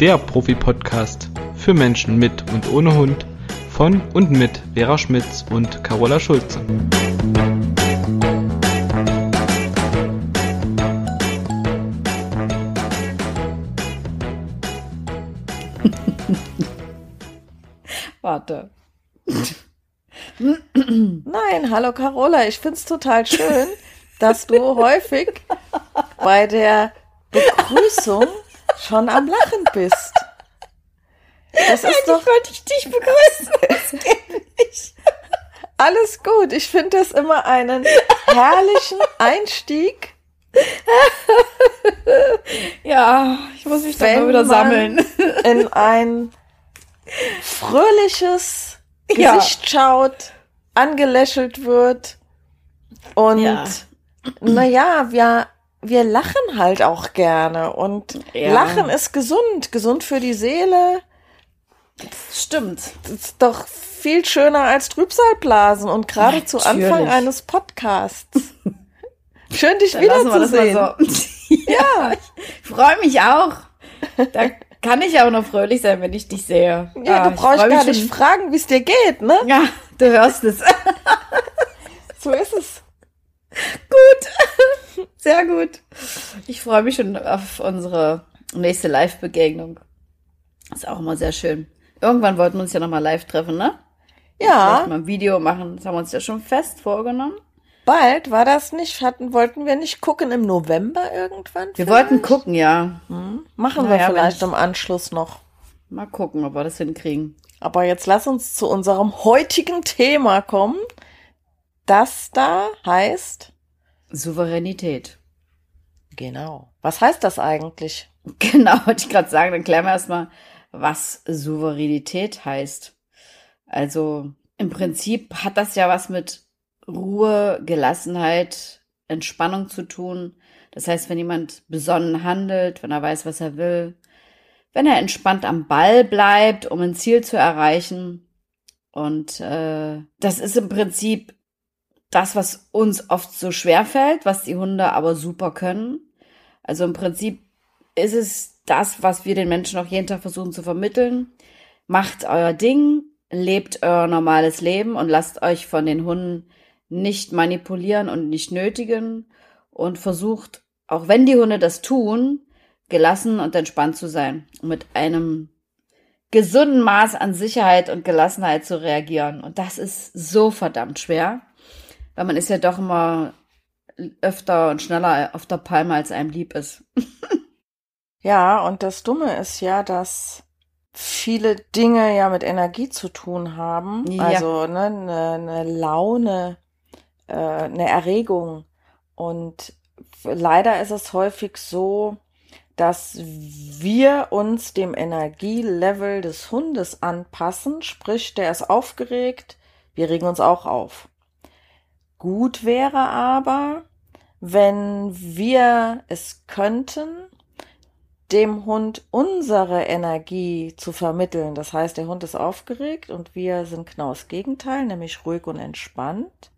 der Profi-Podcast für Menschen mit und ohne Hund von und mit Vera Schmitz und Carola Schulze. Warte. Nein, hallo Carola, ich find's total schön, dass du häufig bei der Begrüßung schon am Lachen bist. Das ist Eigentlich doch wollte ich dich begrüßen. Nicht. alles gut. Ich finde das immer einen herrlichen Einstieg, Ja, ich muss mich dann mal wieder sammeln. in ein fröhliches Ja. Gesicht schaut, angelächelt wird und Ja. naja, wir, wir lachen halt auch gerne und Ja. Lachen ist gesund, gesund für die Seele. Stimmt. Das ist doch viel schöner als Trübsalblasen und gerade zu. Anfang eines Podcasts. Schön, dich wiederzusehen. so. ja, ich freue mich auch. Da kann ich auch noch fröhlich sein, wenn ich dich sehe. Ja, Ah, du brauchst gar nicht fragen, wie es dir geht, ne? Ja, du hörst es. So ist es. Sehr gut. Ich freue mich schon auf unsere nächste Live-Begegnung. Ist auch immer sehr schön. Irgendwann wollten wir uns ja nochmal live treffen, ne? Vielleicht Ja, mal ein Video machen. Das haben wir uns ja schon fest vorgenommen. bald war das nicht, hatten, wollten wir nicht gucken im November irgendwann? Wir vielleicht? wollten gucken, ja. Machen wir Naja, vielleicht wenn im Anschluss noch. Mal gucken, ob wir das hinkriegen. Aber jetzt lass uns zu unserem heutigen Thema kommen. Das da heißt, Souveränität. genau. Was heißt das eigentlich? Genau, wollte ich gerade sagen. Dann klären wir erstmal, was Souveränität heißt. Also im Prinzip hat das ja was mit Ruhe, Gelassenheit, Entspannung zu tun. Das heißt, wenn jemand besonnen handelt, wenn er weiß, was er will, wenn er entspannt am Ball bleibt, um ein Ziel zu erreichen. Und äh, das ist im Prinzip das, was uns oft so schwer fällt, was die Hunde aber super können. Also im Prinzip ist es das, was wir den Menschen auch jeden Tag versuchen zu vermitteln. Macht euer Ding, lebt euer normales Leben und lasst euch von den Hunden nicht manipulieren und nicht nötigen und versucht, auch wenn die Hunde das tun, gelassen und entspannt zu sein und mit einem gesunden Maß an Sicherheit und Gelassenheit zu reagieren. Und das ist so verdammt schwer, weil man ist ja doch immer öfter und schneller auf der Palme, als einem lieb ist. Ja, und das Dumme ist ja, dass viele Dinge ja mit Energie zu tun haben. Ja. Also ne, eine, eine Laune, äh, eine Erregung. Und leider ist es häufig so, dass wir uns dem Energielevel des Hundes anpassen. Sprich, der ist aufgeregt, wir regen uns auch auf. Gut wäre aber, wenn wir es könnten, dem Hund unsere Energie zu vermitteln. Das heißt, der Hund ist aufgeregt und wir sind genau das Gegenteil, nämlich ruhig und entspannt.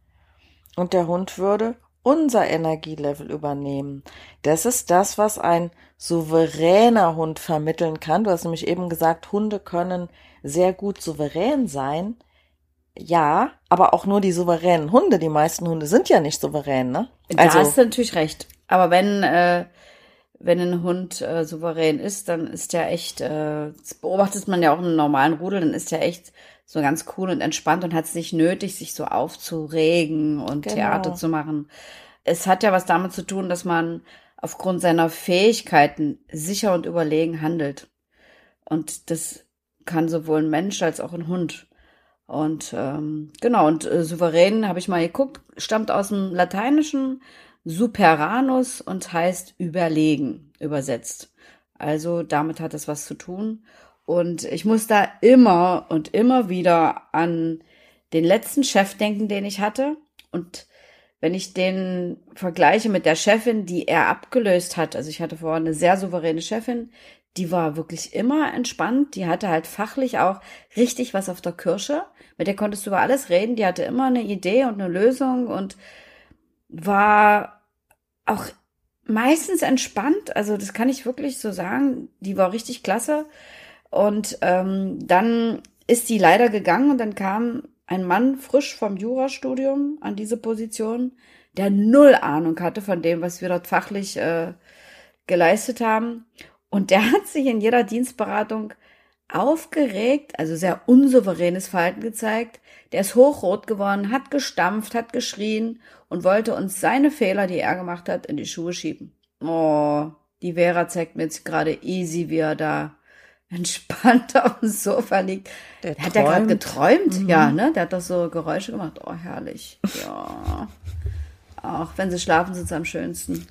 Und der Hund würde unser Energielevel übernehmen. Das ist das, was ein souveräner Hund vermitteln kann. Du hast nämlich eben gesagt, Hunde können sehr gut souverän sein. Ja, aber auch nur die souveränen Hunde. Die meisten Hunde sind ja nicht souverän, ne? Da hast du natürlich recht. Aber wenn, äh, wenn ein Hund äh, souverän ist, dann ist der echt, äh, das beobachtet man ja auch im normalen Rudel, dann ist der echt so ganz cool und entspannt und hat es nicht nötig, sich so aufzuregen und Genau. Theater zu machen. Es hat ja was damit zu tun, dass man aufgrund seiner Fähigkeiten sicher und überlegen handelt. Und das kann sowohl ein Mensch als auch ein Hund. Und ähm, genau, und äh, souverän, habe ich mal geguckt, stammt aus dem Lateinischen superanus und heißt überlegen, übersetzt. Also damit hat es was zu tun. Und ich muss da immer und immer wieder an den letzten Chef denken, den ich hatte. Und wenn ich den vergleiche mit der Chefin, die er abgelöst hat, also ich hatte vorher eine sehr souveräne Chefin, die war wirklich immer entspannt, die hatte halt fachlich auch richtig was auf der Kirsche, mit der konntest du über alles reden, die hatte immer eine Idee und eine Lösung und war auch meistens entspannt. Also das kann ich wirklich so sagen. Die war richtig klasse. Und ähm, dann ist die leider gegangen und dann kam ein Mann frisch vom Jurastudium an diese Position, der null Ahnung hatte von dem, was wir dort fachlich äh, geleistet haben. Und der hat sich in jeder Dienstberatung aufgeregt, also sehr unsouveränes Verhalten gezeigt. Der ist hochrot geworden, hat gestampft, hat geschrien und wollte uns seine Fehler, die er gemacht hat, in die Schuhe schieben. Oh, die Vera zeigt mir jetzt gerade easy, wie er da entspannt auf dem Sofa liegt. Der hat er gerade geträumt? Mhm. Ja, ne? Der hat doch so Geräusche gemacht. Oh, herrlich. Ja. Auch wenn sie schlafen, sind sie am schönsten.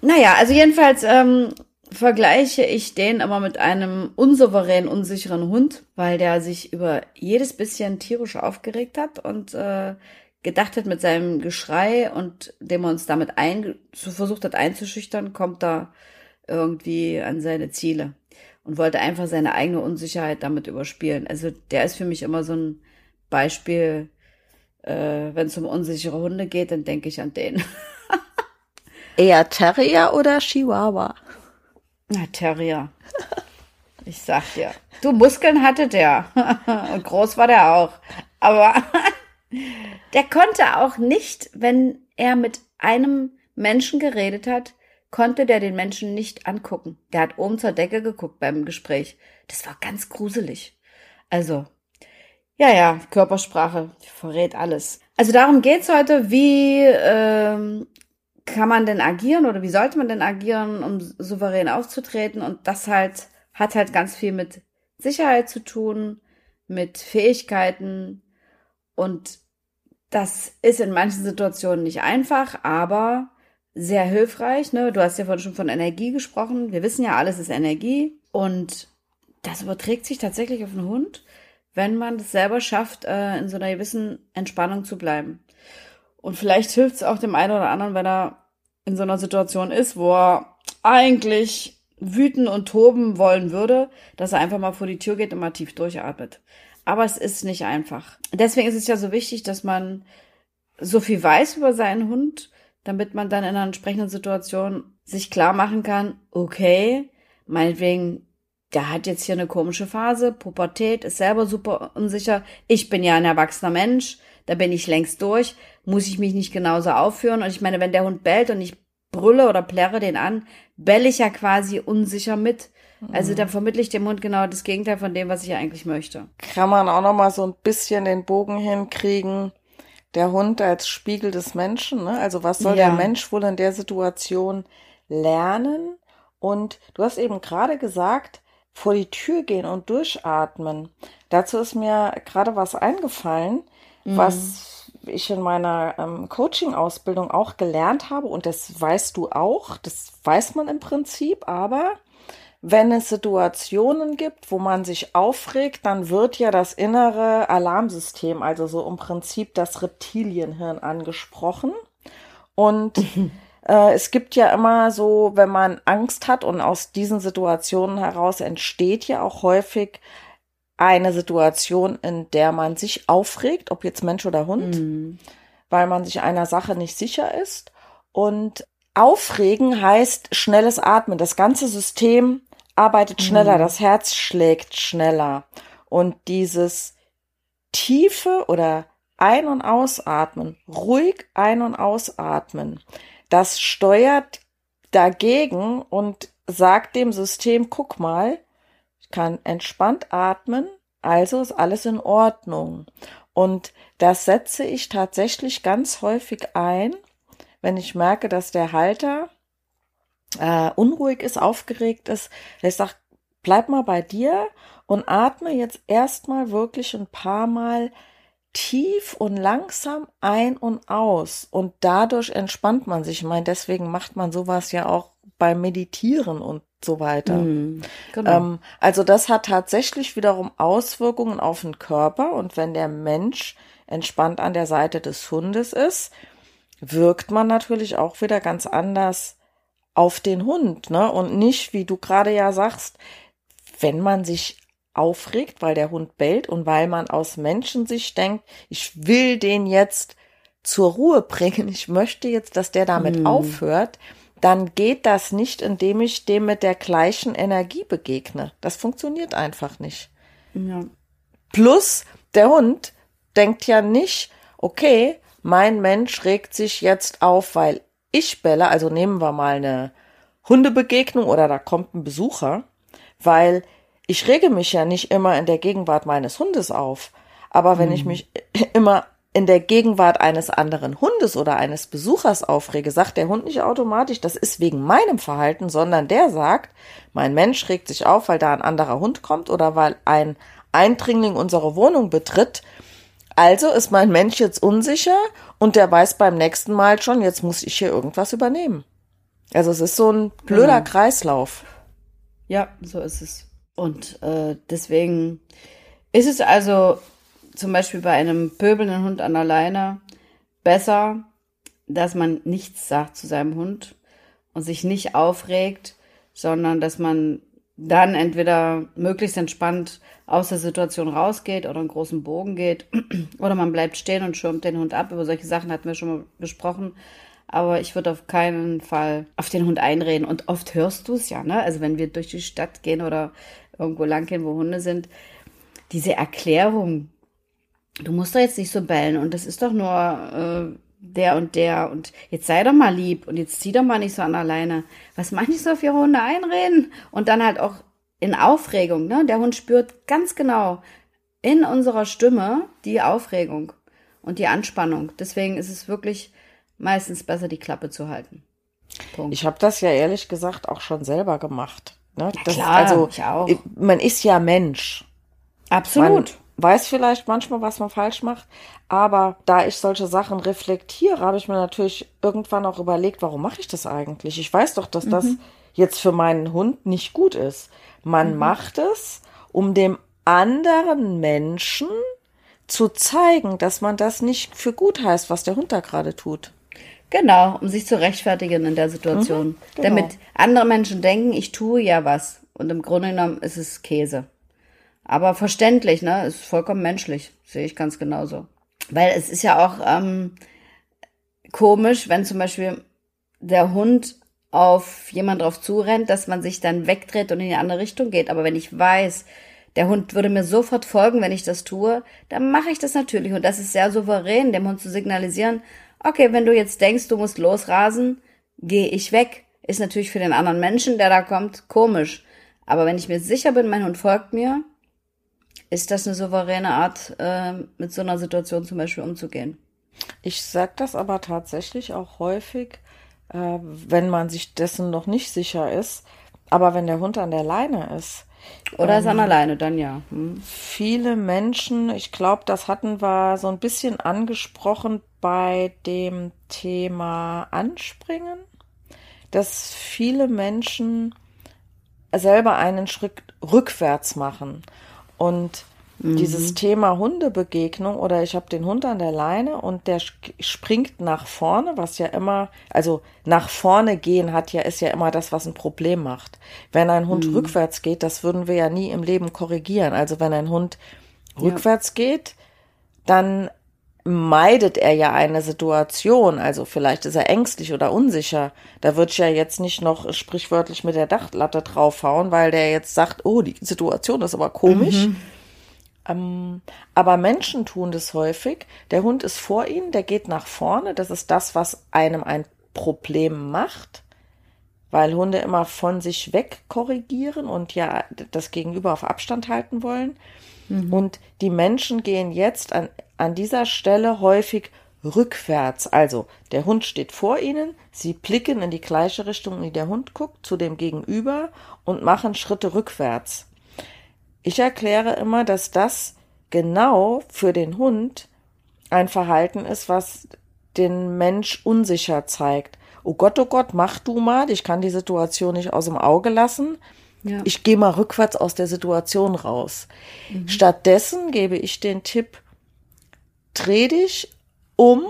Naja, also jedenfalls ähm, vergleiche ich den aber mit einem unsouveränen, unsicheren Hund, weil der sich über jedes bisschen tierisch aufgeregt hat und äh, gedacht hat mit seinem Geschrei und dem er uns damit ein, versucht hat einzuschüchtern, kommt er irgendwie an seine Ziele und wollte einfach seine eigene Unsicherheit damit überspielen. Also der ist für mich immer so ein Beispiel, äh, wenn es um unsichere Hunde geht, dann denke ich an den. Eher Terrier oder Chihuahua? Na, Terrier. Ich sag dir. Du, Muskeln hatte der. Und groß war der auch. Aber der konnte auch nicht, wenn er mit einem Menschen geredet hat, konnte der den Menschen nicht angucken. Der hat oben zur Decke geguckt beim Gespräch. Das war ganz gruselig. Also, ja, ja, Körpersprache verrät alles. Also darum geht's heute, wie ähm, kann man denn agieren oder wie sollte man denn agieren, um souverän aufzutreten? Und das halt hat halt ganz viel mit Sicherheit zu tun, mit Fähigkeiten und das ist in manchen Situationen nicht einfach, aber sehr hilfreich. Ne? Du hast ja vorhin schon von Energie gesprochen. Wir wissen ja, alles ist Energie. Und das überträgt sich tatsächlich auf den Hund, wenn man es selber schafft, äh, in so einer gewissen Entspannung zu bleiben. Und vielleicht hilft es auch dem einen oder anderen, wenn er in so einer Situation ist, wo er eigentlich wüten und toben wollen würde, dass er einfach mal vor die Tür geht und mal tief durchatmet. Aber es ist nicht einfach. Deswegen ist es ja so wichtig, dass man so viel weiß über seinen Hund, damit man dann in einer entsprechenden Situation sich klar machen kann, okay, meinetwegen, der hat jetzt hier eine komische Phase, Pubertät, ist selber super unsicher. Ich bin ja ein erwachsener Mensch, da bin ich längst durch, muss ich mich nicht genauso aufführen. Und ich meine, wenn der Hund bellt und ich brülle oder plärre den an, belle ich ja quasi unsicher mit. Also mhm. dann vermittle ich dem Hund genau das Gegenteil von dem, was ich eigentlich möchte. Kann man auch noch mal so ein bisschen den Bogen hinkriegen der Hund als Spiegel des Menschen. Ne? Also was soll ja. der Mensch wohl in der Situation lernen? Und du hast eben gerade gesagt, vor die Tür gehen und durchatmen. Dazu ist mir gerade was eingefallen, mhm. was ich in meiner ähm, Coaching-Ausbildung auch gelernt habe. Und das weißt du auch, das weiß man im Prinzip, aber wenn es Situationen gibt, wo man sich aufregt, dann wird ja das innere Alarmsystem, also so im Prinzip das Reptilienhirn angesprochen. Und äh, es gibt ja immer so, wenn man Angst hat und aus diesen Situationen heraus entsteht ja auch häufig eine Situation, in der man sich aufregt, ob jetzt Mensch oder Hund, mhm. weil man sich einer Sache nicht sicher ist. Und Aufregen heißt schnelles Atmen. Das ganze System arbeitet schneller, mhm. das Herz schlägt schneller. Und dieses tiefe oder ein- und ausatmen, ruhig ein- und ausatmen, das steuert dagegen und sagt dem System, guck mal, kann entspannt atmen, also ist alles in Ordnung. Und das setze ich tatsächlich ganz häufig ein, wenn ich merke, dass der Halter äh, unruhig ist, aufgeregt ist, ich sage, bleib mal bei dir und atme jetzt erstmal wirklich ein paar Mal tief und langsam ein und aus. Und dadurch entspannt man sich. Ich meine, deswegen macht man sowas ja auch beim Meditieren und so weiter. Mm, genau. ähm, also das hat tatsächlich wiederum Auswirkungen auf den Körper. Und wenn der Mensch entspannt an der Seite des Hundes ist, wirkt man natürlich auch wieder ganz anders auf den Hund, ne? Und nicht, wie du gerade ja sagst, wenn man sich aufregt, weil der Hund bellt und weil man aus Menschensicht denkt, ich will den jetzt zur Ruhe bringen, ich möchte jetzt, dass der damit mm. aufhört, dann geht das nicht, indem ich dem mit der gleichen Energie begegne. Das funktioniert einfach nicht. Ja. Plus, der Hund denkt ja nicht, okay, mein Mensch regt sich jetzt auf, weil ich belle, also nehmen wir mal eine Hundebegegnung oder da kommt ein Besucher, weil ich rege mich ja nicht immer in der Gegenwart meines Hundes auf. Aber wenn mhm. ich mich immer in der Gegenwart eines anderen Hundes oder eines Besuchers aufrege, sagt der Hund nicht automatisch, das ist wegen meinem Verhalten, sondern der sagt, mein Mensch regt sich auf, weil da ein anderer Hund kommt oder weil ein Eindringling unsere Wohnung betritt. Also ist mein Mensch jetzt unsicher und der weiß beim nächsten Mal schon, jetzt muss ich hier irgendwas übernehmen. Also es ist so ein blöder genau. Kreislauf. Ja, so ist es. Und äh, deswegen ist es also zum Beispiel bei einem pöbelnden Hund an der Leine besser, dass man nichts sagt zu seinem Hund und sich nicht aufregt, sondern dass man dann entweder möglichst entspannt aus der Situation rausgeht oder einen großen Bogen geht oder man bleibt stehen und schirmt den Hund ab. Über solche Sachen hatten wir schon mal gesprochen. Aber ich würde auf keinen Fall auf den Hund einreden. Und oft hörst du es ja, ne? Also wenn wir durch die Stadt gehen oder irgendwo lang gehen, wo Hunde sind, diese Erklärung, du musst doch jetzt nicht so bellen und das ist doch nur äh, der und der und jetzt sei doch mal lieb und jetzt zieh doch mal nicht so an alleine. Was ich so auf ihre Hunde einreden? Und dann halt auch in Aufregung, ne? Der Hund spürt ganz genau in unserer Stimme die Aufregung und die Anspannung. Deswegen ist es wirklich meistens besser, die Klappe zu halten. Punkt. Ich habe das ja ehrlich gesagt auch schon selber gemacht. Ne? Das, klar, also, ich auch. Man ist ja Mensch. Absolut. Weiß vielleicht manchmal, was man falsch macht, aber da ich solche Sachen reflektiere, habe ich mir natürlich irgendwann auch überlegt, warum mache ich das eigentlich? Ich weiß doch, dass mhm. das jetzt für meinen Hund nicht gut ist. Man mhm. macht es, um dem anderen Menschen zu zeigen, dass man das nicht für gut heißt, was der Hund da gerade tut. Genau, um sich zu rechtfertigen in der Situation. Mhm, genau. Damit andere Menschen denken, ich tue ja was. Und im Grunde genommen ist es Käse. Aber verständlich, ne? Ist vollkommen menschlich. Sehe ich ganz genauso. Weil es ist ja auch ähm, komisch, wenn zum Beispiel der Hund auf jemand drauf zurennt, dass man sich dann wegdreht und in die andere Richtung geht. Aber wenn ich weiß, der Hund würde mir sofort folgen, wenn ich das tue, dann mache ich das natürlich. Und das ist sehr souverän, dem Hund zu signalisieren, okay, wenn du jetzt denkst, du musst losrasen, gehe ich weg. Ist natürlich für den anderen Menschen, der da kommt, komisch. Aber wenn ich mir sicher bin, mein Hund folgt mir, ist das eine souveräne Art, äh, mit so einer Situation zum Beispiel umzugehen. Ich sage das aber tatsächlich auch häufig, äh, wenn man sich dessen noch nicht sicher ist. Aber wenn der Hund an der Leine ist, oder ist an ähm, alleine, dann ja. Hm. Viele Menschen, ich glaube, das hatten wir so ein bisschen angesprochen bei dem Thema Anspringen, dass viele Menschen selber einen Schritt rückwärts machen. Und Mhm. Dieses Thema Hundebegegnung oder ich habe den Hund an der Leine und der springt nach vorne, was ja immer, also nach vorne gehen hat ja, ist ja immer das, was ein Problem macht. Wenn ein Hund mhm. rückwärts geht, das würden wir ja nie im Leben korrigieren. Also wenn ein Hund ja. rückwärts geht, dann meidet er ja eine Situation, also vielleicht ist er ängstlich oder unsicher. Da würde ich ja jetzt nicht noch sprichwörtlich mit der Dachlatte draufhauen, weil der jetzt sagt, oh, die Situation ist aber komisch. Mhm ähm, aber Menschen tun das häufig. Der Hund ist vor ihnen, der geht nach vorne. Das ist das, was einem ein Problem macht, weil Hunde immer von sich weg korrigieren und ja das Gegenüber auf Abstand halten wollen. Mhm. Und die Menschen gehen jetzt an, an dieser Stelle häufig rückwärts. Also der Hund steht vor ihnen, sie blicken in die gleiche Richtung, die der Hund guckt, zu dem Gegenüber und machen Schritte rückwärts. Ich erkläre immer, dass das genau für den Hund ein Verhalten ist, was den Mensch unsicher zeigt. Oh Gott, oh Gott, mach du mal, ich kann die Situation nicht aus dem Auge lassen. Ja. Ich gehe mal rückwärts aus der Situation raus. Mhm. Stattdessen gebe ich den Tipp, dreh dich um,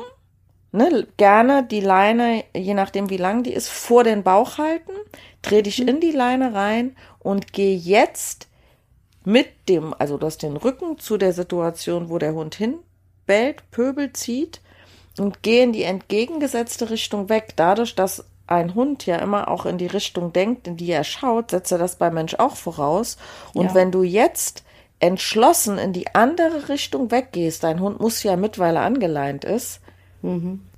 ne, gerne die Leine, je nachdem wie lang die ist, vor den Bauch halten, dreh dich mhm. in die Leine rein und geh jetzt mit dem, also du hast den Rücken zu der Situation, wo der Hund hinbellt, Pöbel zieht und geh in die entgegengesetzte Richtung weg. Dadurch, dass ein Hund ja immer auch in die Richtung denkt, in die er schaut, setzt er das beim Mensch auch voraus. Und Ja. wenn du jetzt entschlossen in die andere Richtung weggehst, dein Hund muss ja mit, weil er angeleint ist,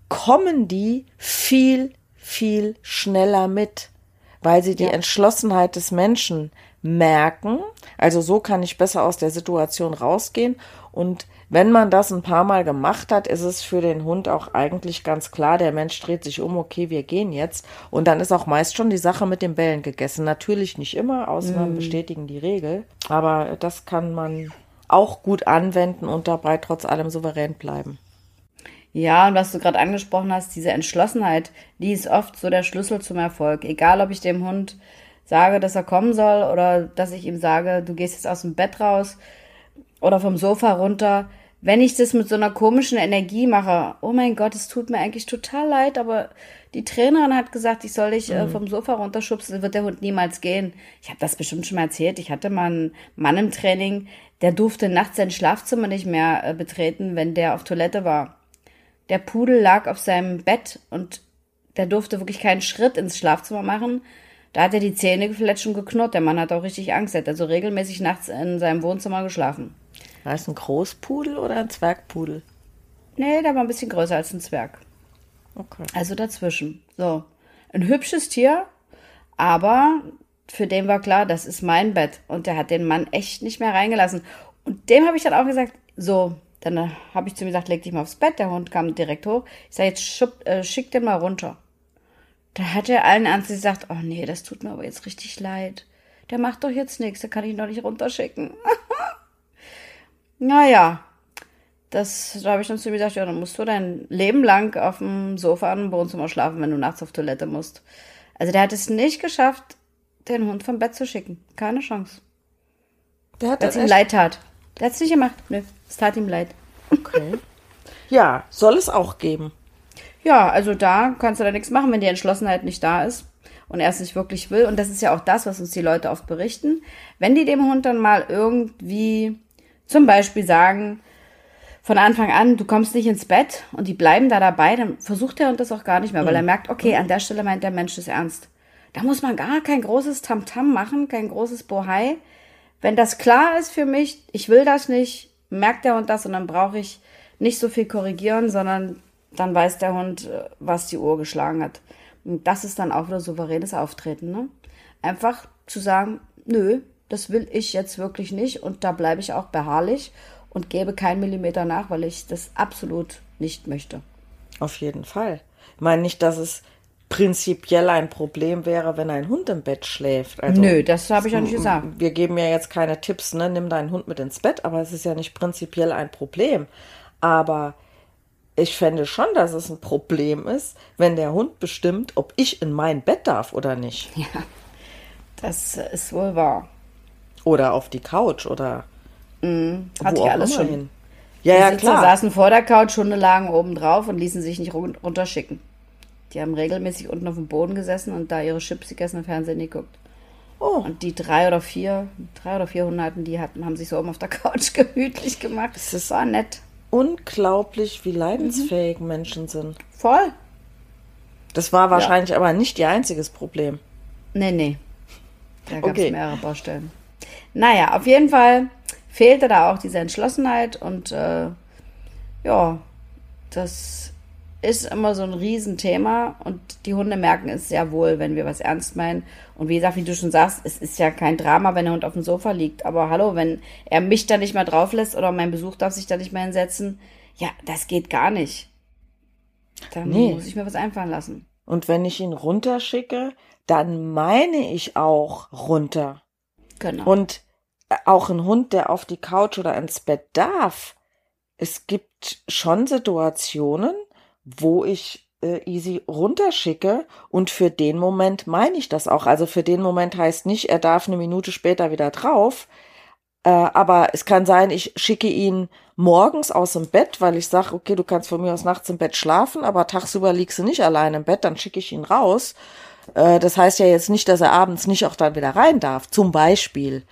kommen die viel, viel schneller mit, weil sie die Ja. Entschlossenheit des Menschen merken. Also so kann ich besser aus der Situation rausgehen. Und wenn man das ein paar Mal gemacht hat, ist es für den Hund auch eigentlich ganz klar, der Mensch dreht sich um, okay, wir gehen jetzt. Und dann ist auch meist schon die Sache mit den Bällen gegessen. Natürlich nicht immer, Ausnahmen bestätigen die Regel. Aber das kann man auch gut anwenden und dabei trotz allem souverän bleiben. Ja, und was du gerade angesprochen hast, diese Entschlossenheit, die ist oft so der Schlüssel zum Erfolg. Egal, ob ich dem Hund sage, dass er kommen soll oder dass ich ihm sage, du gehst jetzt aus dem Bett raus oder vom Sofa runter. Wenn ich das mit so einer komischen Energie mache, oh mein Gott, es tut mir eigentlich total leid, aber die Trainerin hat gesagt, ich soll dich äh, vom Sofa runterschubsen, wird der Hund niemals gehen. Ich habe das bestimmt schon mal erzählt. Ich hatte mal einen Mann im Training, der durfte nachts sein Schlafzimmer nicht mehr äh, betreten, wenn der auf Toilette war. Der Pudel lag auf seinem Bett und der durfte wirklich keinen Schritt ins Schlafzimmer machen. Da hat er die Zähne gefletscht und geknurrt. Der Mann hat auch richtig Angst. Er hat also regelmäßig nachts in seinem Wohnzimmer geschlafen. War es ein Großpudel oder ein Zwergpudel? Nee, der war ein bisschen größer als ein Zwerg. Okay. Also dazwischen. So. Ein hübsches Tier, aber für den war klar, das ist mein Bett. Und der hat den Mann echt nicht mehr reingelassen. Und dem habe ich dann auch gesagt, so, dann habe ich zu ihm gesagt, leg dich mal aufs Bett. Der Hund kam direkt hoch. Ich sage, jetzt schupp, äh, schick den mal runter. Da hat er allen Ernstes gesagt, oh nee, das tut mir aber jetzt richtig leid. Der macht doch jetzt nichts, der kann ich noch nicht runterschicken. naja, das, da habe ich dann zu ihm gesagt, ja, dann musst du dein Leben lang auf dem Sofa im Wohnzimmer schlafen, wenn du nachts auf Toilette musst. Also der hat es nicht geschafft, den Hund vom Bett zu schicken. Keine Chance. Der hat Weil es ihm echt- leid tat. Der hat es nicht gemacht. Nö, es tat ihm leid. Okay. Ja, soll es auch geben. Ja, also da kannst du da nichts machen, wenn die Entschlossenheit nicht da ist und er es nicht wirklich will. Und das ist ja auch das, was uns die Leute oft berichten. Wenn die dem Hund dann mal irgendwie zum Beispiel sagen, von Anfang an, du kommst nicht ins Bett und die bleiben da dabei, dann versucht der Hund das auch gar nicht mehr, weil er merkt, okay, an der Stelle meint der Mensch das ernst. Da muss man gar kein großes Tamtam machen, kein großes Bohai. Wenn das klar ist für mich, ich will das nicht, merkt der Hund das und dann brauche ich nicht so viel korrigieren, sondern dann weiß der Hund, äh, was die Uhr geschlagen hat. Und das ist dann auch wieder souveränes Auftreten. Ne? Einfach zu sagen, nö, das will ich jetzt wirklich nicht und da bleibe ich auch beharrlich und gebe keinen Millimeter nach, weil ich das absolut nicht möchte. Auf jeden Fall. Ich meine nicht, dass es prinzipiell ein Problem wäre, wenn ein Hund im Bett schläft. Also, Nö, das habe ich ja nicht gesagt. Wir geben ja jetzt keine Tipps, ne? Nimm deinen Hund mit ins Bett, aber es ist ja nicht prinzipiell ein Problem. Aber ich fände schon, dass es ein Problem ist, wenn der Hund bestimmt, ob ich in mein Bett darf oder nicht. Das ist wohl wahr. Oder auf die Couch oder wo ich auch alles schon. hin. Ja, Die ja, Sitzer klar. saßen vor der Couch, Hunde lagen oben drauf und ließen sich nicht run- runterschicken. Die haben regelmäßig unten auf dem Boden gesessen und da ihre Chips gegessen und Fernsehen geguckt. Oh, Und die drei oder vier, drei oder vier Hunde hatten, die hatten, haben sich so oben auf der Couch gemütlich gemacht. Es ist- war nett. unglaublich, wie leidensfähig Menschen sind. Voll. Das war wahrscheinlich aber nicht ihr einziges Problem. Nee, nee. Da gab es Okay. mehrere Baustellen. Naja, auf jeden Fall fehlte da auch diese Entschlossenheit und äh, ja, das ist immer so ein Riesenthema und die Hunde merken es sehr wohl, wenn wir was ernst meinen. Und wie gesagt, wie du schon sagst, es ist ja kein Drama, wenn der Hund auf dem Sofa liegt. Aber hallo, wenn er mich da nicht mehr drauf lässt oder mein Besuch darf sich da nicht mehr hinsetzen, ja, das geht gar nicht. Dann Nee. muss ich mir was einfallen lassen. Und wenn ich ihn runterschicke, dann meine ich auch runter. Genau. Und auch ein Hund, der auf die Couch oder ins Bett darf. Es gibt schon Situationen, wo ich äh, easy runterschicke und für den Moment meine ich das auch. Also für den Moment heißt nicht, er darf eine Minute später wieder drauf. Äh, aber es kann sein, ich schicke ihn morgens aus dem Bett, weil ich sage, okay, du kannst von mir aus nachts im Bett schlafen, aber tagsüber liegst du nicht allein im Bett, dann schicke ich ihn raus. Äh, das heißt ja jetzt nicht, dass er abends nicht auch dann wieder rein darf, zum Beispiel.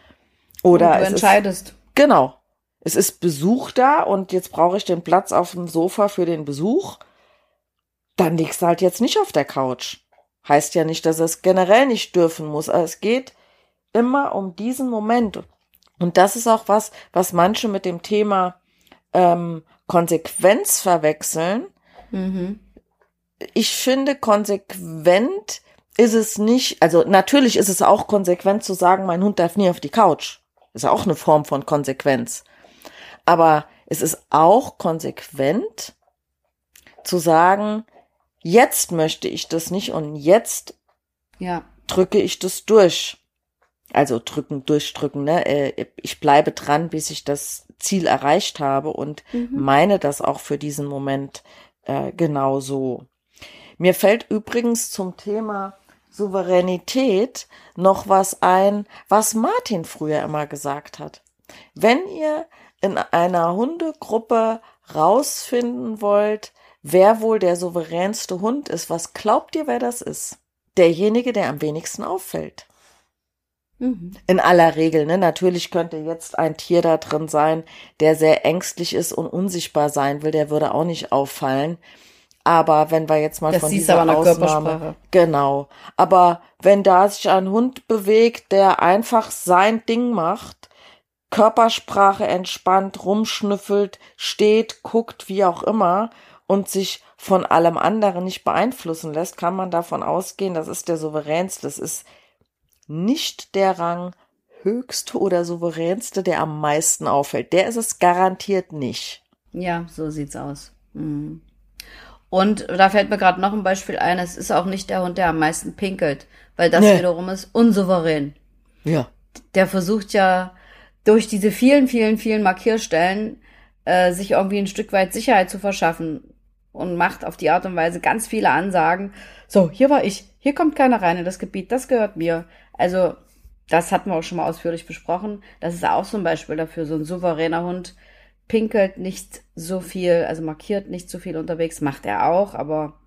Oder Und du es ist, entscheidest. genau. Es ist Besuch da und jetzt brauche ich den Platz auf dem Sofa für den Besuch. Dann liegst du halt jetzt nicht auf der Couch. Heißt ja nicht, dass er es generell nicht dürfen muss, aber es geht immer um diesen Moment. Und das ist auch was, was manche mit dem Thema ähm, Konsequenz verwechseln. Mhm. Ich finde, konsequent ist es nicht, also natürlich ist es auch konsequent zu sagen, mein Hund darf nie auf die Couch. Ist auch eine Form von Konsequenz. Aber es ist auch konsequent zu sagen, jetzt möchte ich das nicht und jetzt ja. drücke ich das durch. Also drücken, durchdrücken, ne? Äh, ich bleibe dran, bis ich das Ziel erreicht habe und mhm. meine das auch für diesen Moment äh, genau so. Mir fällt übrigens zum Thema Souveränität noch was ein, was Martin früher immer gesagt hat. Wenn ihr in einer Hundegruppe rausfinden wollt, wer wohl der souveränste Hund ist, was glaubt ihr, wer das ist? Derjenige, der am wenigsten auffällt. Mhm. In aller Regel, ne? Natürlich könnte jetzt ein Tier da drin sein, der sehr ängstlich ist und unsichtbar sein will, der würde auch nicht auffallen. Aber wenn wir jetzt mal das von dieser aber Ausnahme, genau. Aber wenn da sich ein Hund bewegt, der einfach sein Ding macht, Körpersprache entspannt, rumschnüffelt, steht, guckt, wie auch immer und sich von allem anderen nicht beeinflussen lässt, kann man davon ausgehen, das ist der souveränste, das ist nicht der Rang höchste oder souveränste, der am meisten auffällt. Der ist es garantiert nicht. Ja, so sieht's aus. Mhm. Und da fällt mir gerade noch ein Beispiel ein, es ist auch nicht der Hund, der am meisten pinkelt, weil das nee. wiederum ist unsouverän. Ja. Der versucht ja durch diese vielen, vielen, vielen Markierstellen äh, sich irgendwie ein Stück weit Sicherheit zu verschaffen und macht auf die Art und Weise ganz viele Ansagen. So, hier war ich, hier kommt keiner rein in das Gebiet, das gehört mir. Also, das hatten wir auch schon mal ausführlich besprochen. Das ist auch so ein Beispiel dafür, so ein souveräner Hund, pinkelt nicht so viel, also markiert nicht so viel unterwegs, macht er auch, aber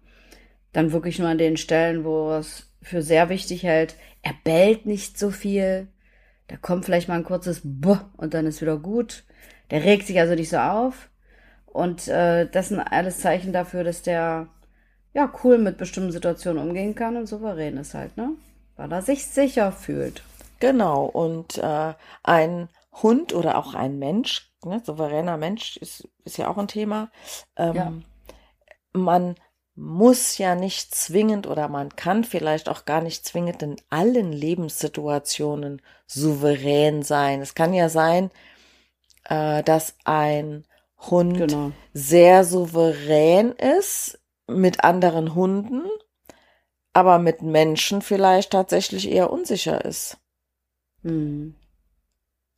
dann wirklich nur an den Stellen, wo er es für sehr wichtig hält. Er bellt nicht so viel. Da kommt vielleicht mal ein kurzes Buh und dann ist wieder gut. Der regt sich also nicht so auf. Und äh, das sind alles Zeichen dafür, dass der ja cool mit bestimmten Situationen umgehen kann und souverän ist halt, ne? Weil er sich sicher fühlt. Genau. Und äh, ein Hund oder auch ein Mensch ne, souveräner Mensch ist, ist ja auch ein Thema. Ähm, ja. Man muss ja nicht zwingend oder man kann vielleicht auch gar nicht zwingend in allen Lebenssituationen souverän sein. Es kann ja sein, äh, dass ein Hund genau. sehr souverän ist mit anderen Hunden, aber mit Menschen vielleicht tatsächlich eher unsicher ist. Mhm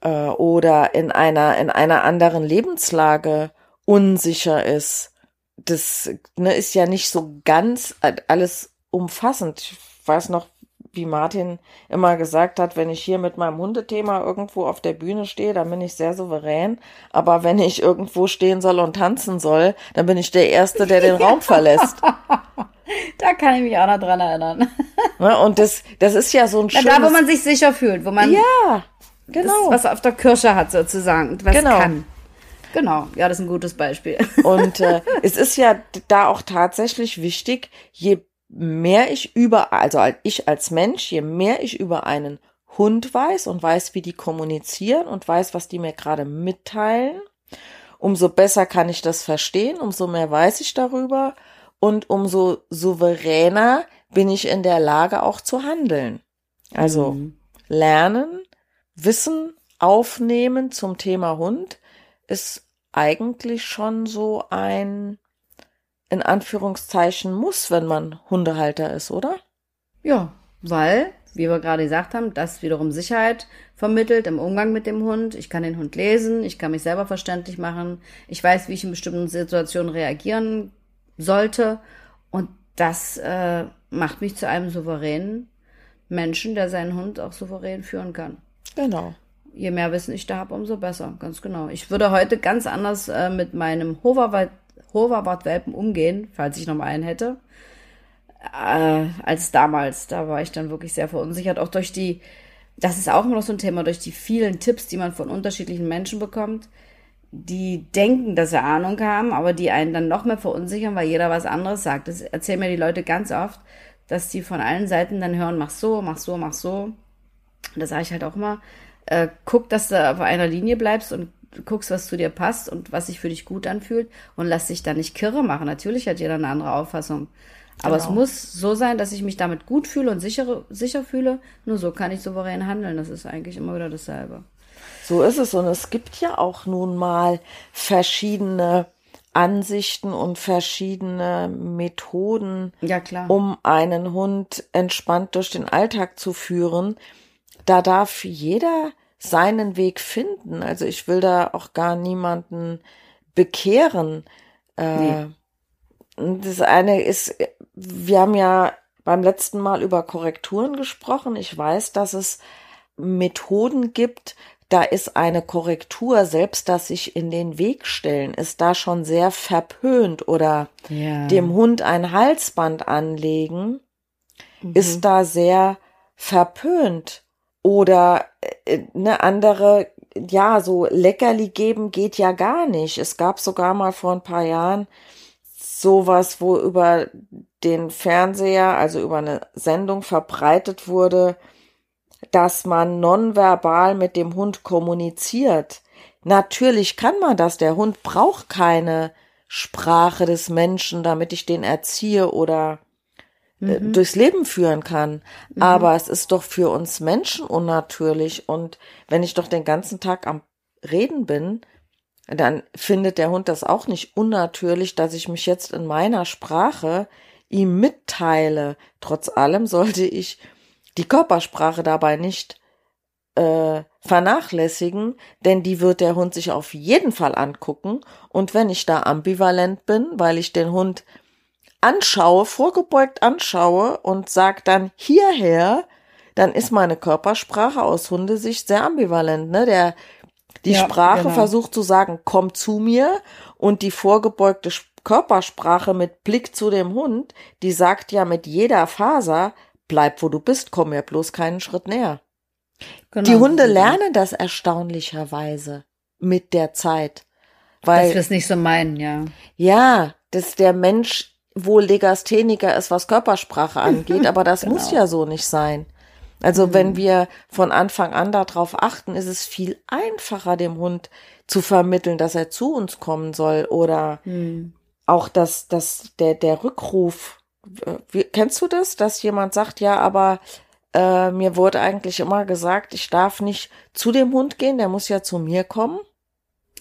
äh, oder in einer, in einer anderen Lebenslage unsicher ist. Das ne, ist ja nicht so ganz alles umfassend. Ich weiß noch, wie Martin immer gesagt hat, wenn ich hier mit meinem Hundethema irgendwo auf der Bühne stehe, dann bin ich sehr souverän. Aber wenn ich irgendwo stehen soll und tanzen soll, dann bin ich der Erste, der den Raum verlässt. Da kann ich mich auch noch dran erinnern. Ne, und das, das ist ja so ein schönes... Da, wo man sich sicher fühlt, wo man... Ja, Genau. Das, was auf der Kirsche hat sozusagen, was genau. kann. Genau, ja, das ist ein gutes Beispiel. Und äh, es ist ja da auch tatsächlich wichtig, je mehr ich über, also ich als Mensch, je mehr ich über einen Hund weiß und weiß, wie die kommunizieren und weiß, was die mir gerade mitteilen, umso besser kann ich das verstehen, umso mehr weiß ich darüber und umso souveräner bin ich in der Lage auch zu handeln. Also mhm. lernen, Wissen aufnehmen zum Thema Hund ist eigentlich schon so ein, in Anführungszeichen, muss, wenn man Hundehalter ist, oder? Ja, weil, wie wir gerade gesagt haben, das wiederum Sicherheit vermittelt im Umgang mit dem Hund. Ich kann den Hund lesen, ich kann mich selber verständlich machen, ich weiß, wie ich in bestimmten Situationen reagieren sollte und das äh, macht mich zu einem souveränen Menschen, der seinen Hund auch souverän führen kann. Genau. Je mehr Wissen ich da habe, umso besser. Ganz genau. Ich würde heute ganz anders äh, mit meinem Hoverwart-Welpen umgehen, falls ich noch mal einen hätte, äh, als damals. Da war ich dann wirklich sehr verunsichert. Auch durch die, das ist auch immer noch so ein Thema, durch die vielen Tipps, die man von unterschiedlichen Menschen bekommt, die denken, dass sie Ahnung haben, aber die einen dann noch mehr verunsichern, weil jeder was anderes sagt. Das erzählen mir die Leute ganz oft dass die von allen Seiten dann hören, mach so, mach so, mach so. Und da sage ich halt auch immer, äh, guck, dass du auf einer Linie bleibst und guckst, was zu dir passt und was sich für dich gut anfühlt und lass dich da nicht kirre machen. Natürlich hat jeder eine andere Auffassung. Aber genau. es muss so sein, dass ich mich damit gut fühle und sicher, sicher fühle. Nur so kann ich souverän handeln. Das ist eigentlich immer wieder dasselbe. So ist es. Und es gibt ja auch nun mal verschiedene Ansichten und verschiedene Methoden, ja, um einen Hund entspannt durch den Alltag zu führen. Da darf jeder seinen Weg finden. Also ich will da auch gar niemanden bekehren. Äh, nee. Das eine ist, wir haben ja beim letzten Mal über Korrekturen gesprochen. Ich weiß, dass es Methoden gibt, da ist eine Korrektur, selbst das sich in den Weg stellen, ist da schon sehr verpönt oder ja. dem Hund ein Halsband anlegen, mhm. ist da sehr verpönt oder äh, eine andere, ja, so Leckerli geben geht ja gar nicht. Es gab sogar mal vor ein paar Jahren sowas, wo über den Fernseher, also über eine Sendung verbreitet wurde, dass man nonverbal mit dem Hund kommuniziert. Natürlich kann man das. Der Hund braucht keine Sprache des Menschen, damit ich den erziehe oder äh, mhm. durchs Leben führen kann. Mhm. Aber es ist doch für uns Menschen unnatürlich. Und wenn ich doch den ganzen Tag am Reden bin, dann findet der Hund das auch nicht unnatürlich, dass ich mich jetzt in meiner Sprache ihm mitteile. Trotz allem sollte ich die Körpersprache dabei nicht äh, vernachlässigen, denn die wird der Hund sich auf jeden Fall angucken. Und wenn ich da ambivalent bin, weil ich den Hund anschaue, vorgebeugt anschaue und sag dann hierher, dann ist meine Körpersprache aus Hundesicht sehr ambivalent. Ne? Der die ja, Sprache genau. versucht zu sagen, komm zu mir und die vorgebeugte Körpersprache mit Blick zu dem Hund, die sagt ja mit jeder Faser, bleib wo du bist, komm mir bloß keinen Schritt näher. Genau, die Hunde lernen das erstaunlicherweise mit der Zeit. Weil, dass wir es nicht so meinen, ja. Ja, dass der Mensch wohl Legastheniker ist, was Körpersprache angeht, aber das genau. muss ja so nicht sein. Also mhm. wenn wir von Anfang an darauf achten, ist es viel einfacher, dem Hund zu vermitteln, dass er zu uns kommen soll oder mhm. auch dass, dass der, der Rückruf, äh, wie, kennst du das, dass jemand sagt, ja, aber äh, mir wurde eigentlich immer gesagt, ich darf nicht zu dem Hund gehen, der muss ja zu mir kommen.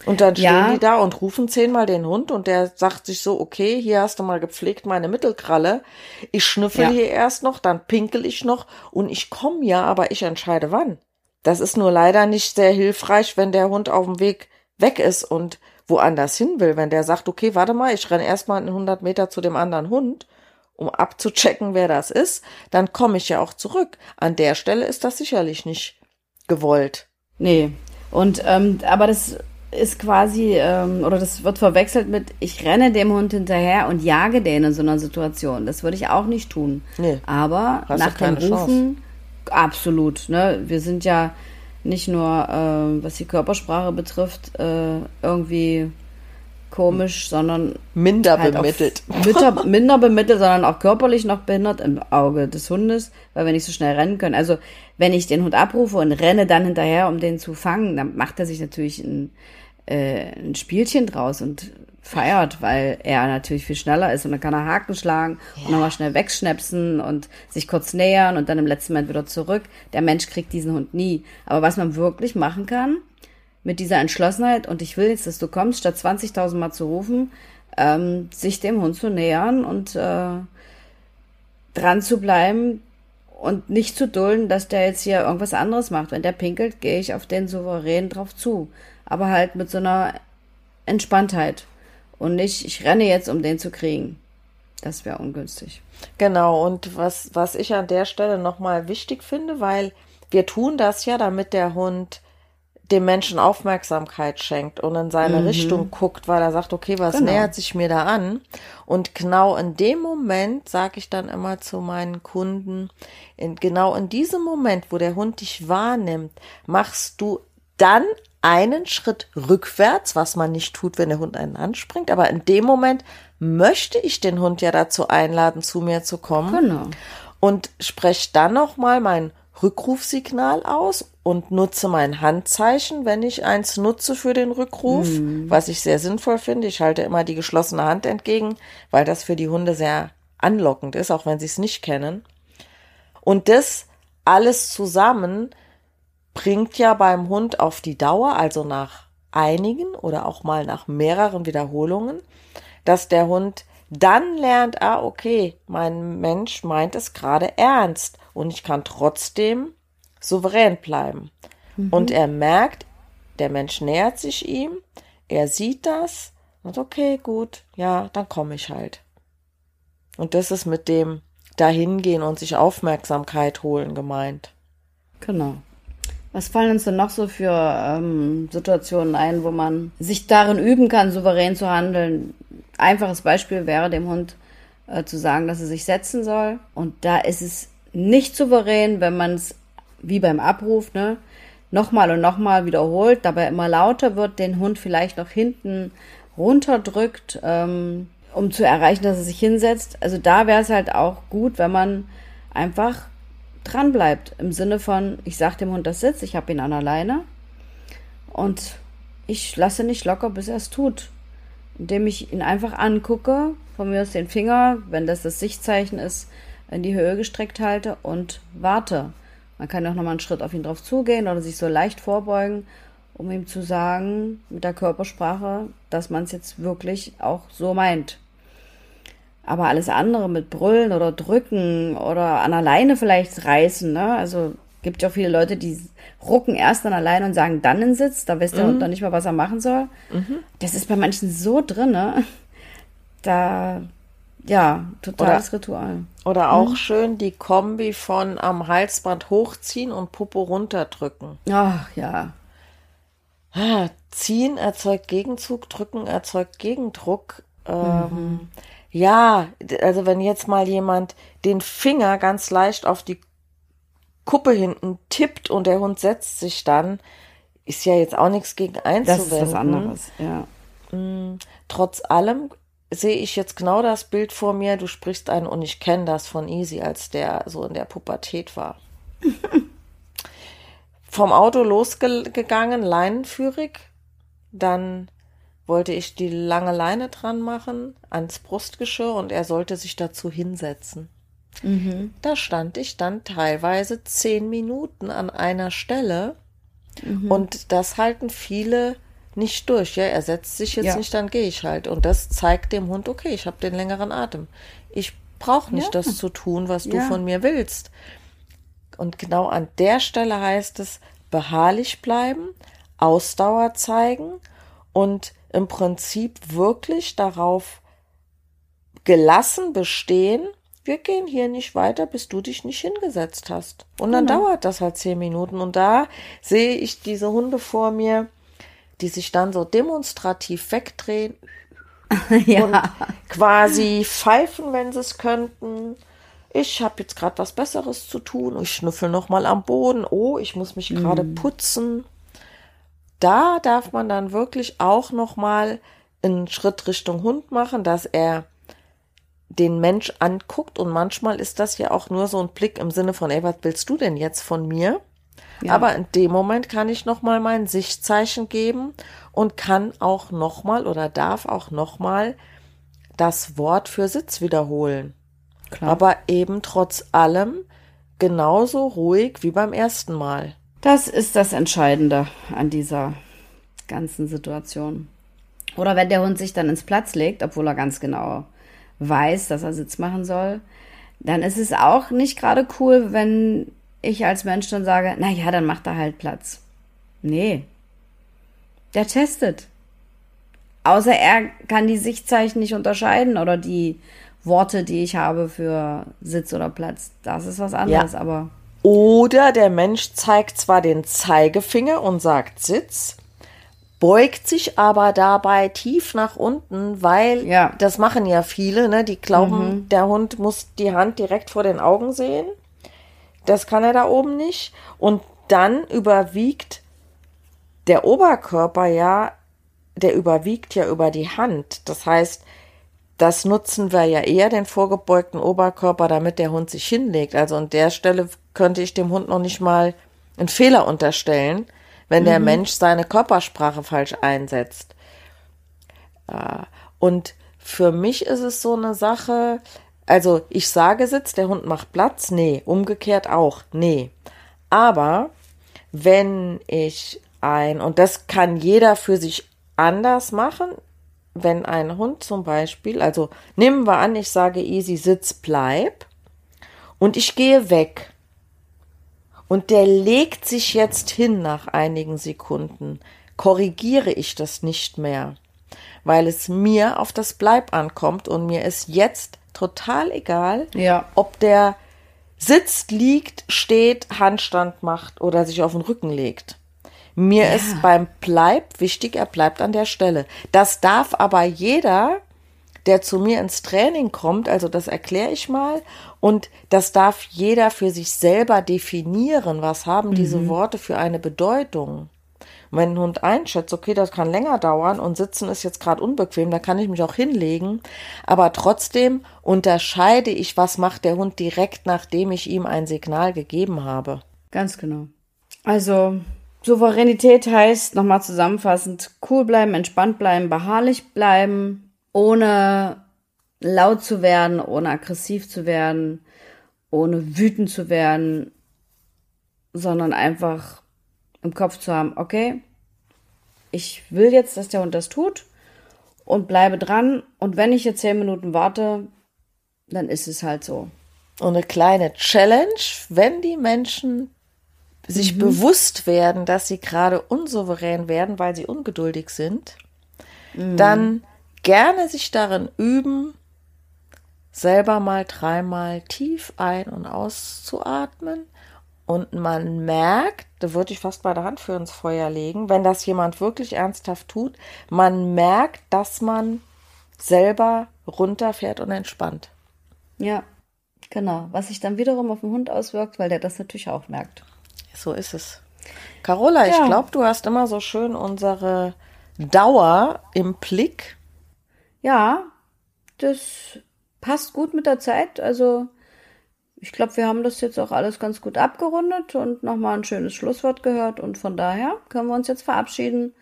Und dann stehen ja. die da und rufen zehnmal den Hund und der sagt sich so, okay, hier hast du mal gepflegt meine Mittelkralle. Ich schnüffel ja. hier erst noch, dann pinkel ich noch und ich komme ja, aber ich entscheide wann. Das ist nur leider nicht sehr hilfreich, wenn der Hund auf dem Weg weg ist und woanders hin will. Wenn der sagt, okay, warte mal, ich renne erstmal 100 Meter zu dem anderen Hund, um abzuchecken, wer das ist, dann komme ich ja auch zurück. An der Stelle ist das sicherlich nicht gewollt. Nee. Und ähm, aber das ist quasi, ähm, oder das wird verwechselt mit, ich renne dem Hund hinterher und jage den in so einer Situation. Das würde ich auch nicht tun. Nee, Aber nach dem Rufen, Chance. absolut. Ne? Wir sind ja nicht nur, äh, was die Körpersprache betrifft, äh, irgendwie komisch, sondern minder halt bemittelt. Minder, minder bemittelt, sondern auch körperlich noch behindert im Auge des Hundes, weil wir nicht so schnell rennen können. Also wenn ich den Hund abrufe und renne dann hinterher, um den zu fangen, dann macht er sich natürlich ein, äh, ein Spielchen draus und feiert, weil er natürlich viel schneller ist und dann kann er Haken schlagen ja. und nochmal schnell wegschnäpsen und sich kurz nähern und dann im letzten Moment wieder zurück. Der Mensch kriegt diesen Hund nie. Aber was man wirklich machen kann, mit dieser Entschlossenheit und ich will jetzt, dass du kommst, statt 20.000 Mal zu rufen, ähm, sich dem Hund zu nähern und äh, dran zu bleiben und nicht zu dulden, dass der jetzt hier irgendwas anderes macht. Wenn der pinkelt, gehe ich auf den souverän drauf zu aber halt mit so einer Entspanntheit und nicht, ich renne jetzt, um den zu kriegen. Das wäre ungünstig. Genau, und was, was ich an der Stelle nochmal wichtig finde, weil wir tun das ja, damit der Hund dem Menschen Aufmerksamkeit schenkt und in seine mhm. Richtung guckt, weil er sagt, okay, was genau. nähert sich mir da an? Und genau in dem Moment sage ich dann immer zu meinen Kunden, in, genau in diesem Moment, wo der Hund dich wahrnimmt, machst du dann einen Schritt rückwärts, was man nicht tut, wenn der Hund einen anspringt. Aber in dem Moment möchte ich den Hund ja dazu einladen, zu mir zu kommen. Genau. Und spreche dann nochmal mein Rückrufsignal aus und nutze mein Handzeichen, wenn ich eins nutze für den Rückruf, mhm. was ich sehr sinnvoll finde. Ich halte immer die geschlossene Hand entgegen, weil das für die Hunde sehr anlockend ist, auch wenn sie es nicht kennen. Und das alles zusammen bringt ja beim Hund auf die Dauer, also nach einigen oder auch mal nach mehreren Wiederholungen, dass der Hund dann lernt, ah, okay, mein Mensch meint es gerade ernst und ich kann trotzdem souverän bleiben. Mhm. Und er merkt, der Mensch nähert sich ihm, er sieht das und okay, gut, ja, dann komme ich halt. Und das ist mit dem dahingehen und sich Aufmerksamkeit holen gemeint. Genau. Was fallen uns denn noch so für ähm, Situationen ein, wo man sich darin üben kann, souverän zu handeln? Einfaches Beispiel wäre dem Hund äh, zu sagen, dass er sich setzen soll. Und da ist es nicht souverän, wenn man es wie beim Abruf, ne, nochmal und nochmal wiederholt, dabei immer lauter wird, den Hund vielleicht noch hinten runterdrückt, ähm, um zu erreichen, dass er sich hinsetzt. Also da wäre es halt auch gut, wenn man einfach dran bleibt. Im Sinne von, ich sage dem Hund, das sitzt, ich habe ihn an der Leine und ich lasse nicht locker, bis er es tut. Indem ich ihn einfach angucke, von mir aus den Finger, wenn das das Sichtzeichen ist, in die Höhe gestreckt halte und warte. Man kann auch nochmal einen Schritt auf ihn drauf zugehen oder sich so leicht vorbeugen, um ihm zu sagen, mit der Körpersprache, dass man es jetzt wirklich auch so meint. Aber alles andere mit Brüllen oder Drücken oder an alleine vielleicht reißen, ne? Also gibt ja auch viele Leute, die rucken erst an alleine und sagen dann in Sitz, da weiß der mhm. Hund dann nicht mehr, was er machen soll. Mhm. Das ist bei manchen so drin, ne? Da, ja, totales oder, Ritual. Oder auch mhm. schön die Kombi von am Halsband hochziehen und Popo runterdrücken. Ach, ja. Ah, ziehen erzeugt Gegenzug, drücken erzeugt Gegendruck. Ähm, mhm. Ja, also wenn jetzt mal jemand den Finger ganz leicht auf die Kuppe hinten tippt und der Hund setzt sich dann, ist ja jetzt auch nichts gegen einzuwenden. Das ist was anderes, ja. Mm, trotz allem sehe ich jetzt genau das Bild vor mir. Du sprichst ein und ich kenne das von Easy, als der so in der Pubertät war. Vom Auto losgegangen, leinenführig, dann wollte ich die lange Leine dran machen ans Brustgeschirr und er sollte sich dazu hinsetzen. Mhm. Da stand ich dann teilweise zehn Minuten an einer Stelle mhm. und das halten viele nicht durch. Ja, er setzt sich jetzt ja. nicht, dann gehe ich halt. Und das zeigt dem Hund, okay, ich habe den längeren Atem. Ich brauche nicht ja. das zu tun, was du ja. von mir willst. Und genau an der Stelle heißt es, beharrlich bleiben, Ausdauer zeigen und im Prinzip wirklich darauf gelassen bestehen, wir gehen hier nicht weiter, bis du dich nicht hingesetzt hast. Und dann genau. dauert das halt zehn Minuten. Und da sehe ich diese Hunde vor mir, die sich dann so demonstrativ wegdrehen ja. und quasi pfeifen, wenn sie es könnten. Ich habe jetzt gerade was Besseres zu tun. Ich schnüffel noch mal am Boden. Oh, ich muss mich gerade mm. putzen da darf man dann wirklich auch noch mal einen Schritt Richtung Hund machen, dass er den Mensch anguckt und manchmal ist das ja auch nur so ein Blick im Sinne von, ey, was willst du denn jetzt von mir? Ja. Aber in dem Moment kann ich noch mal mein Sichtzeichen geben und kann auch noch mal oder darf auch noch mal das Wort für Sitz wiederholen. Klar. Aber eben trotz allem genauso ruhig wie beim ersten Mal. Das ist das Entscheidende an dieser ganzen Situation. Oder wenn der Hund sich dann ins Platz legt, obwohl er ganz genau weiß, dass er Sitz machen soll, dann ist es auch nicht gerade cool, wenn ich als Mensch dann sage, na ja, dann macht er halt Platz. Nee. Der testet. Außer er kann die Sichtzeichen nicht unterscheiden oder die Worte, die ich habe für Sitz oder Platz. Das ist was anderes, ja. aber oder der Mensch zeigt zwar den Zeigefinger und sagt Sitz, beugt sich aber dabei tief nach unten, weil ja. das machen ja viele, ne? Die glauben, mhm. der Hund muss die Hand direkt vor den Augen sehen. Das kann er da oben nicht. Und dann überwiegt der Oberkörper ja, der überwiegt ja über die Hand. Das heißt, das nutzen wir ja eher, den vorgebeugten Oberkörper, damit der Hund sich hinlegt. Also an der Stelle könnte ich dem Hund noch nicht mal einen Fehler unterstellen, wenn der Mensch seine Körpersprache falsch einsetzt. Äh, Und für mich ist es so eine Sache, also ich sage Sitz, der Hund macht Platz, nee, umgekehrt auch, nee. Aber wenn ich ein, und das kann jeder für sich anders machen, wenn ein Hund zum Beispiel, also nehmen wir an, ich sage easy Sitz, bleib und ich gehe weg. Und der legt sich jetzt hin nach einigen Sekunden, korrigiere ich das nicht mehr, weil es mir auf das Bleib ankommt und mir ist jetzt total egal, Ja. ob der sitzt, liegt, steht, Handstand macht oder sich auf den Rücken legt. Mir ist beim Bleib wichtig, er bleibt an der Stelle. Das darf aber jeder, der zu mir ins Training kommt, also das erkläre ich mal, und das darf jeder für sich selber definieren. Was haben diese Worte für eine Bedeutung? Und wenn ein Hund einschätzt, okay, das kann länger dauern und sitzen ist jetzt gerade unbequem, da kann ich mich auch hinlegen, aber trotzdem unterscheide ich, was macht der Hund direkt, nachdem ich ihm ein Signal gegeben habe. Ganz genau. Also, Souveränität heißt, nochmal zusammenfassend, cool bleiben, entspannt bleiben, beharrlich bleiben, ohne laut zu werden, ohne aggressiv zu werden, ohne wütend zu werden, sondern einfach im Kopf zu haben, okay, ich will jetzt, dass der Hund das tut und bleibe dran und wenn ich jetzt zehn Minuten warte, dann ist es halt so. Und eine kleine Challenge, wenn die Menschen sich bewusst werden, dass sie gerade unsouverän werden, weil sie ungeduldig sind, dann gerne sich darin üben, selber mal dreimal tief ein- und auszuatmen. Und man merkt, da würde ich fast bei der Hand für ins Feuer legen, wenn das jemand wirklich ernsthaft tut, man merkt, dass man selber runterfährt und entspannt. Ja, genau. Was sich dann wiederum auf den Hund auswirkt, weil der das natürlich auch merkt. So ist es. Carola, ich Ja. glaube, du hast immer so schön unsere Dauer im Blick. Ja, das passt gut mit der Zeit. Also ich glaube, wir haben das jetzt auch alles ganz gut abgerundet und nochmal ein schönes Schlusswort gehört. Und von daher können wir uns jetzt verabschieden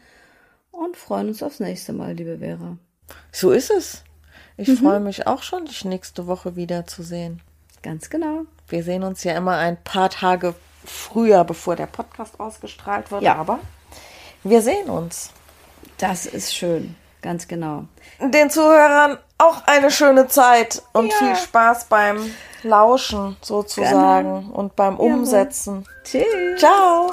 und freuen uns aufs nächste Mal, liebe Vera. So ist es. Ich freue mich auch schon, dich nächste Woche wiederzusehen. Ganz genau. Wir sehen uns ja immer ein paar Tage früher, bevor der Podcast ausgestrahlt wird. Ja. Aber wir sehen uns. Das ist schön. Ganz genau. Den Zuhörern auch eine schöne Zeit und Ja. viel Spaß beim Lauschen sozusagen und beim Umsetzen. Tschüss. Ciao.